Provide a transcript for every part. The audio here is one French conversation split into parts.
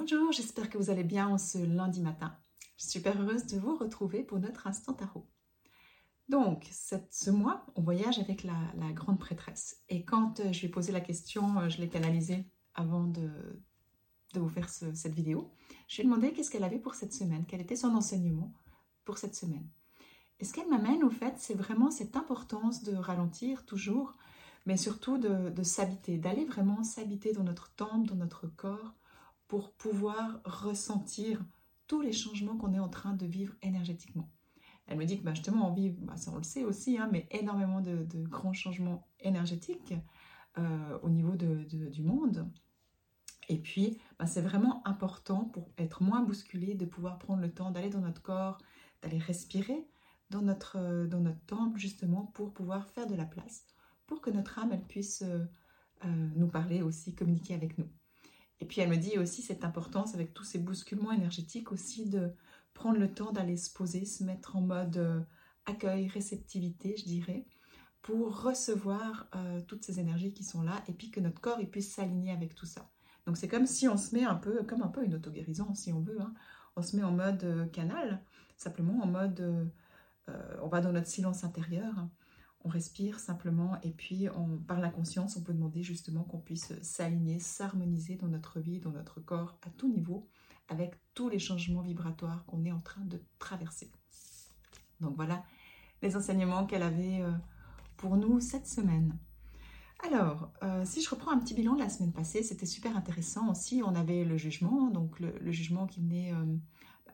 Bonjour, j'espère que vous allez bien ce lundi matin. Je suis super heureuse de vous retrouver pour notre instant tarot. Donc, ce mois, on voyage avec la, grande prêtresse. Et quand euh, je lui ai posé la question, euh, je l'ai canalisée avant de, vous faire cette vidéo, je lui ai demandé qu'est-ce qu'elle avait pour cette semaine, quel était son enseignement pour cette semaine. Et ce qu'elle m'amène, au fait, c'est vraiment cette importance de ralentir toujours, mais surtout de, de s'habiter, d'aller vraiment s'habiter dans notre temple, dans notre corps, pour pouvoir ressentir tous les changements qu'on est en train de vivre énergétiquement. Elle me dit que bah, justement, on vit, bah, ça on le sait aussi, hein, mais énormément de, grands changements énergétiques euh, au niveau du monde. Et puis, bah, c'est vraiment important pour être moins bousculé de pouvoir prendre le temps d'aller dans notre corps, d'aller respirer dans notre, notre temple, justement, pour pouvoir faire de la place, pour que notre âme, puisse euh, euh, nous parler aussi, communiquer avec nous. Et puis elle me dit aussi cette importance avec tous ces bousculements énergétiques aussi de prendre le temps d'aller se poser, se mettre en mode euh, accueil, réceptivité, je dirais, pour recevoir euh, toutes ces énergies qui sont là et puis que notre corps puisse s'aligner avec tout ça. Donc c'est comme si on se met un peu, comme un peu une auto-guérison si on veut, hein. on se met en mode euh, canal, simplement en mode, on va dans notre silence intérieur, on respire simplement et puis par la conscience, on peut demander justement qu'on puisse s'aligner, s'harmoniser dans notre vie, dans notre corps, à tout niveau, avec tous les changements vibratoires qu'on est en train de traverser. Donc voilà les enseignements qu'elle avait euh, pour nous cette semaine. Alors, euh, si je reprends un petit bilan de la semaine passée, c'était super intéressant aussi. On avait le jugement, donc le, jugement qui venait, euh,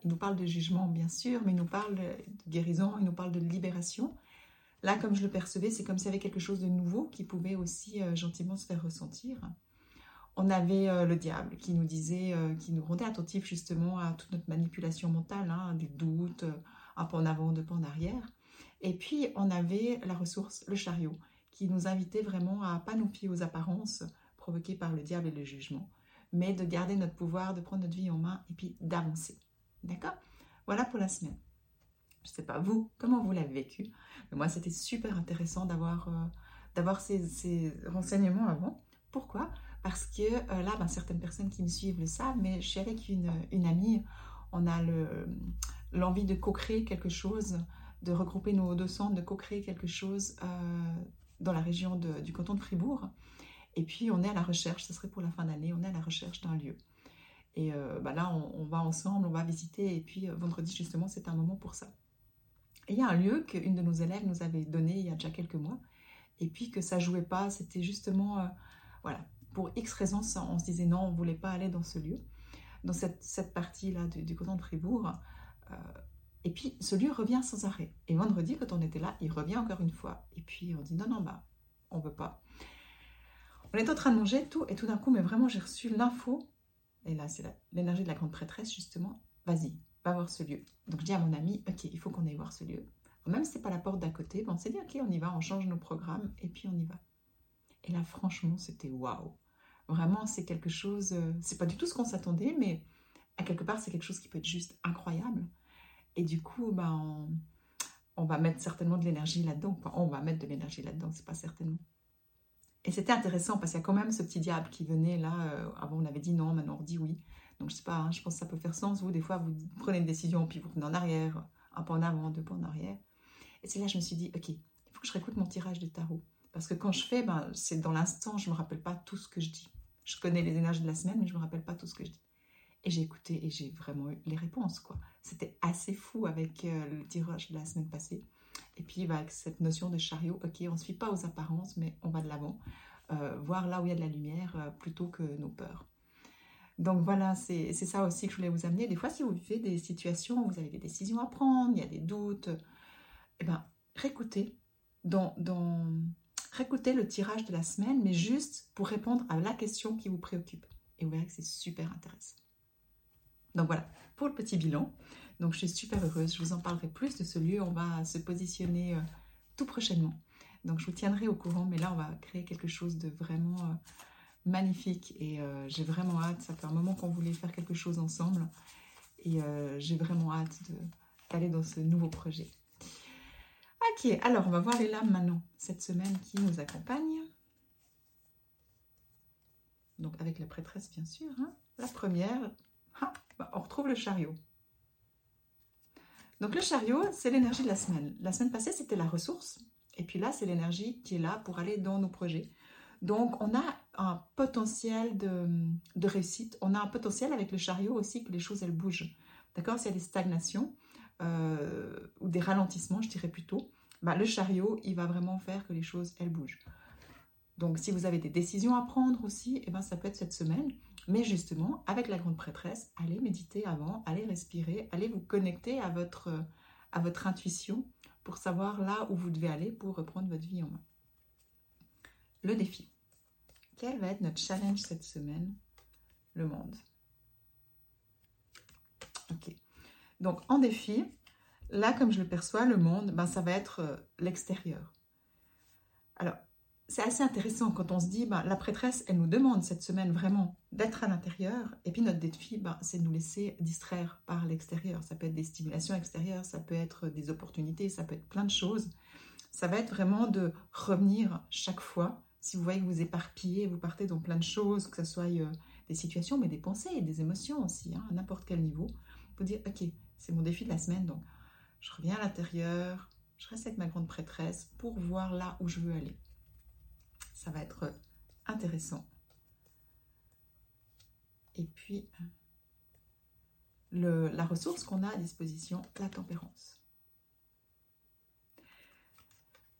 nous parle de jugement bien sûr, mais il nous parle de guérison, il nous parle de libération. Là, comme je le percevais, c'est comme s'il y avait quelque chose de nouveau qui pouvait aussi euh, gentiment se faire ressentir. On avait euh, le diable qui nous disait, euh, qui nous rendait attentifs justement à toute notre manipulation mentale, hein, des doutes, un pas en avant, deux pas en arrière. Et puis, on avait la ressource, le chariot, qui nous invitait vraiment à pas nous fier aux apparences provoquées par le diable et le jugement, mais de garder notre pouvoir, de prendre notre vie en main et puis d'avancer. D'accord? Voilà pour la semaine. Je ne sais pas vous, comment vous l'avez vécu? Mais moi, c'était super intéressant d'avoir euh, ces, renseignements avant. Pourquoi? Parce que euh, là, ben, certaines personnes qui me suivent le savent, mais je suis avec une, amie, on a l'envie de co-créer quelque chose, de regrouper nos deux centres, de co-créer quelque chose euh, dans la région du canton de Fribourg. Et puis, on est à la recherche, ce serait pour la fin d'année, on est à la recherche d'un lieu. Et ben là, on, va ensemble, on va visiter. Et puis, vendredi, justement, c'est un moment pour ça. Il y a un lieu qu'une de nos élèves nous avait donné il y a déjà quelques mois, et puis que ça jouait pas, c'était justement, euh, voilà, pour X raisons, on se disait non, on voulait pas aller dans ce lieu, dans cette, partie-là du, du, canton de Fribourg. Euh, et puis ce lieu revient sans arrêt. Et vendredi, quand on était là, il revient encore une fois. Et puis on dit non, non, bah, on veut pas. On est en train de manger tout, et tout d'un coup, mais vraiment, j'ai reçu l'info, et là, c'est l'énergie de la grande prêtresse, justement, vas-y, voir ce lieu. Donc je dis à mon ami, ok, il faut qu'on aille voir ce lieu. Même si c'est pas la porte d'à côté, on s'est dit, ok, on y va, on change nos programmes et puis on y va. Et là, franchement, c'était waouh. Vraiment, c'est quelque chose, euh, c'est pas du tout ce qu'on s'attendait, mais à quelque part, c'est quelque chose qui peut être juste incroyable. Et du coup, ben, on, va mettre certainement de l'énergie là-dedans. on va mettre de l'énergie là-dedans, c'est pas certainement. Et c'était intéressant parce qu'il y a quand même ce petit diable qui venait là. Euh, avant, on avait dit non, maintenant on dit oui. Donc, je sais pas, hein, je pense que ça peut faire sens. Vous, des fois, vous prenez une décision, puis vous revenez en arrière, un pas en avant, deux pas en arrière. Et c'est là que je me suis dit, ok, il faut que je réécoute mon tirage de tarot. Parce que quand je fais, ben, c'est dans l'instant, je ne me rappelle pas tout ce que je dis. Je connais les énergies de la semaine, mais je ne me rappelle pas tout ce que je dis. Et j'ai écouté et j'ai vraiment eu les réponses, quoi. C'était assez fou avec euh, le tirage de la semaine passée. Et puis, ben, avec cette notion de chariot, ok, on ne fie pas aux apparences, mais on va de l'avant. Euh, voir là où il y a de la lumière euh, plutôt que nos peurs. Donc voilà, c'est ça aussi que je voulais vous amener. Des fois, si vous vivez des situations où vous avez des décisions à prendre, il y a des doutes, eh bien, réécoutez, dans, dans, le tirage de la semaine, mais juste pour répondre à la question qui vous préoccupe. Et vous verrez que c'est super intéressant. Donc voilà, pour le petit bilan. Donc je suis super heureuse, je vous en parlerai plus de ce lieu. On va se positionner euh, tout prochainement. Donc je vous tiendrai au courant, mais là on va créer quelque chose de vraiment... Euh, magnifique et euh, j'ai vraiment hâte. Ça fait un moment qu'on voulait faire quelque chose ensemble et euh, j'ai vraiment hâte d'aller dans ce nouveau projet. Ok, alors on va voir les lames maintenant cette semaine qui nous accompagnent. Donc avec la prêtresse bien sûr. Hein. La première, bah, On retrouve le chariot. Donc le chariot, c'est l'énergie de la semaine. La semaine passée, c'était la ressource. Et puis là, c'est l'énergie qui est là pour aller dans nos projets. Donc on a un potentiel de, réussite. On a un potentiel avec le chariot aussi que les choses, elles bougent. D'accord? S'il y a des stagnations euh, ou des ralentissements, je dirais plutôt, bah, le chariot, il va vraiment faire que les choses, elles bougent. Donc si vous avez des décisions à prendre aussi, eh ben, ça peut être cette semaine. Mais justement, avec la grande prêtresse, allez méditer avant, allez respirer, allez vous connecter à votre, à votre intuition pour savoir là où vous devez aller pour reprendre votre vie en main. Le défi. Quel va être notre challenge cette semaine? Le monde. Ok. Donc en défi, là comme je le perçois, le monde, ben, ça va être euh, l'extérieur. Alors, c'est assez intéressant quand on se dit, bah, la prêtresse, elle nous demande cette semaine vraiment d'être à l'intérieur, et puis notre défi, bah, c'est de nous laisser distraire par l'extérieur. Ça peut être des stimulations extérieures, ça peut être des opportunités, ça peut être plein de choses. Ça va être vraiment de revenir chaque fois. Si vous voyez que vous éparpillez, vous partez dans plein de choses, que ce soit euh, des situations, mais des pensées des émotions aussi, hein, à n'importe quel niveau, vous dire, ok, c'est mon défi de la semaine, donc je reviens à l'intérieur, je reste avec ma grande prêtresse pour voir là où je veux aller ça va être intéressant. Et puis, la ressource qu'on a à disposition, la tempérance.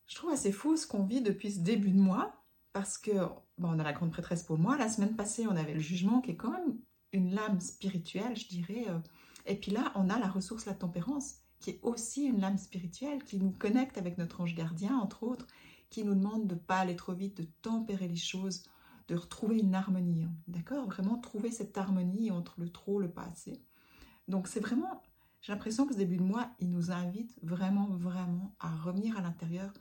Je trouve assez fou ce qu'on vit depuis ce début de mois, parce que, bon, on a la grande prêtresse pour moi, la semaine passée, on avait le jugement qui est quand même une lame spirituelle, je dirais. Euh, et puis là, on a la ressource, la tempérance, qui est aussi une lame spirituelle, qui nous connecte avec notre ange gardien, entre autres, qui nous demande de ne pas aller trop vite, de tempérer les choses, de retrouver une harmonie. Hein. D'accord? Vraiment trouver cette harmonie entre le trop, le pas assez. Donc c'est vraiment, j'ai l'impression que ce début de mois, il nous invite vraiment, vraiment à revenir à l'intérieur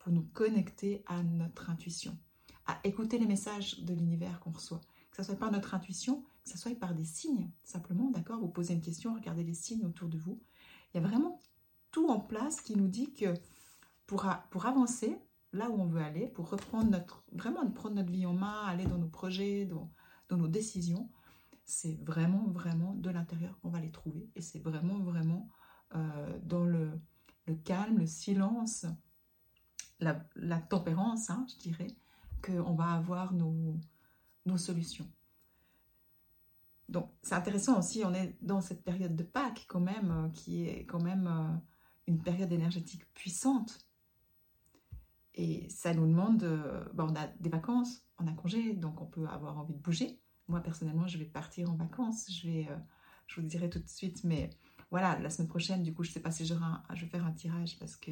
pour nous connecter à notre intuition, à écouter les messages de l'univers qu'on reçoit. Que ce soit par notre intuition, que ce soit par des signes, simplement, d'accord Vous posez une question, regardez les signes autour de vous. Il y a vraiment tout en place qui nous dit que pour, pour avancer, là où on veut aller, pour reprendre notre, vraiment prendre notre vie en main, aller dans nos projets, dans, nos décisions, c'est vraiment, vraiment de l'intérieur qu'on va les trouver. Et c'est vraiment, vraiment euh, dans le, calme, le silence, la, tempérance, hein, je dirais, qu'on va avoir nos, solutions. Donc, c'est intéressant aussi, on est dans cette période de Pâques quand même, euh, qui est quand même euh, une période énergétique puissante et ça nous demande, bah, on a des vacances, on a congé, donc on peut avoir envie de bouger. Moi, personnellement, je vais partir en vacances. Je vais, je vous le dirai tout de suite, mais voilà, la semaine prochaine, du coup, je ne sais pas si je, vais faire un tirage parce que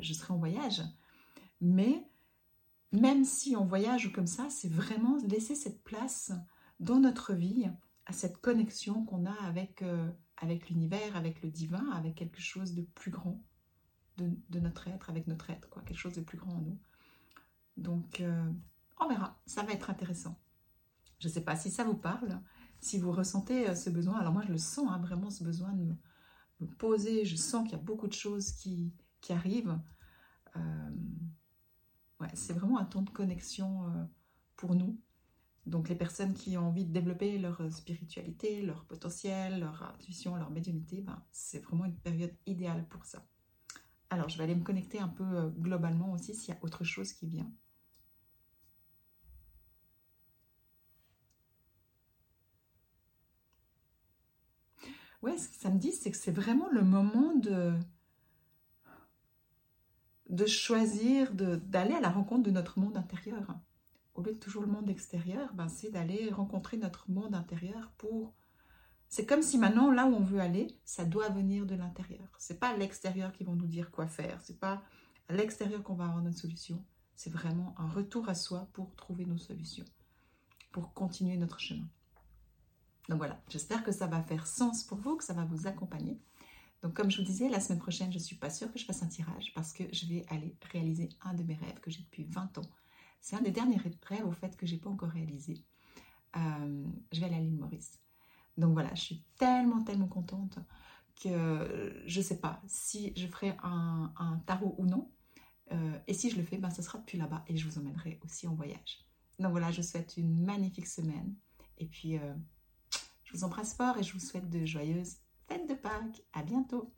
je serai en voyage. Mais même si on voyage comme ça, c'est vraiment laisser cette place dans notre vie à cette connexion qu'on a avec, euh, avec l'univers, avec le divin, avec quelque chose de plus grand de, notre être avec notre être, quoi, quelque chose de plus grand en nous. Donc, euh, on verra, ça va être intéressant. Je ne sais pas si ça vous parle, si vous ressentez euh, ce besoin. Alors moi, je le sens, hein, vraiment, ce besoin de me, poser. Je sens qu'il y a beaucoup de choses qui, qui arrivent. Ouais, c'est vraiment un temps de connexion pour nous. Donc les personnes qui ont envie de développer leur spiritualité, leur potentiel, leur intuition, leur médiumnité, ben, c'est vraiment une période idéale pour ça. Alors, je vais aller me connecter un peu euh, globalement aussi s'il y a autre chose qui vient. Ouais, ce que ça me dit, c'est que c'est vraiment le moment de, de choisir d'aller à la rencontre de notre monde intérieur. Au lieu de toujours le monde extérieur, ben, c'est d'aller rencontrer notre monde intérieur pour c'est comme si maintenant, là où on veut aller, ça doit venir de l'intérieur. C'est pas l'extérieur qui vont nous dire quoi faire. C'est pas à l'extérieur qu'on va avoir notre solution. C'est vraiment un retour à soi pour trouver nos solutions, pour continuer notre chemin. Donc voilà, j'espère que ça va faire sens pour vous, que ça va vous accompagner. Donc comme je vous disais, la semaine prochaine, je ne suis pas sûre que je fasse un tirage parce que je vais aller réaliser un de mes rêves que j'ai depuis 20 ans. C'est un des derniers rêves au fait que je n'ai pas encore réalisé. Euh, je vais aller à l'île Maurice. Donc voilà, je suis tellement, tellement contente que je ne sais pas si je ferai un, tarot ou non. Euh, et si je le fais, ben, ce sera depuis là-bas et je vous emmènerai aussi en voyage. Donc voilà, je vous souhaite une magnifique semaine. Et puis, euh, Je vous embrasse fort et je vous souhaite de joyeuses fêtes de Pâques. À bientôt